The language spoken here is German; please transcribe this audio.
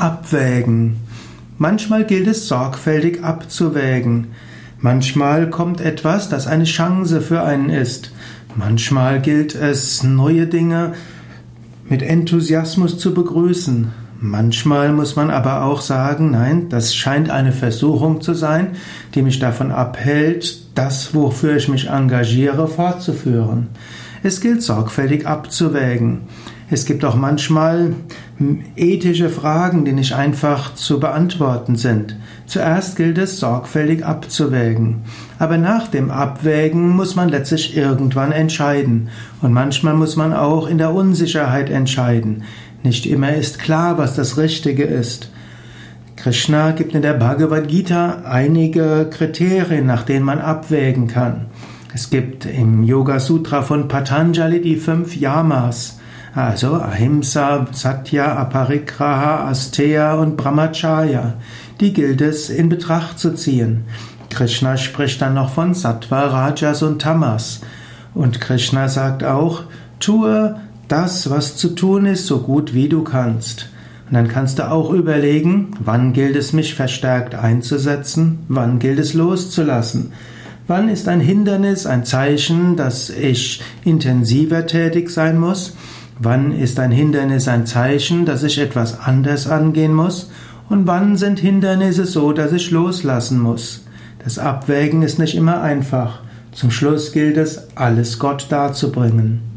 Abwägen. Manchmal gilt es sorgfältig abzuwägen. Manchmal kommt etwas, das eine Chance für einen ist. Manchmal gilt es, neue Dinge mit Enthusiasmus zu begrüßen. Manchmal muss man aber auch sagen, nein, das scheint eine Versuchung zu sein, die mich davon abhält, das, wofür ich mich engagiere, fortzuführen. Es gilt sorgfältig abzuwägen. Es gibt auch manchmal ethische Fragen, die nicht einfach zu beantworten sind. Zuerst gilt es sorgfältig abzuwägen. Aber nach dem Abwägen muss man letztlich irgendwann entscheiden. Und manchmal muss man auch in der Unsicherheit entscheiden. Nicht immer ist klar, was das Richtige ist. Krishna gibt in der Bhagavad Gita einige Kriterien, nach denen man abwägen kann. Es gibt im Yoga Sutra von Patanjali die fünf Yamas, also Ahimsa, Satya, Aparigraha, Asteya und Brahmacharya. Die gilt es in Betracht zu ziehen. Krishna spricht dann noch von Sattva, Rajas und Tamas. Und Krishna sagt auch, tue das, was zu tun ist, so gut wie du kannst. Und dann kannst du auch überlegen, wann gilt es mich verstärkt einzusetzen, wann gilt es loszulassen. Wann ist ein Hindernis ein Zeichen, dass ich intensiver tätig sein muss? Wann ist ein Hindernis ein Zeichen, dass ich etwas anders angehen muss? Und wann sind Hindernisse so, dass ich loslassen muss? Das Abwägen ist nicht immer einfach. Zum Schluss gilt es, alles Gott darzubringen.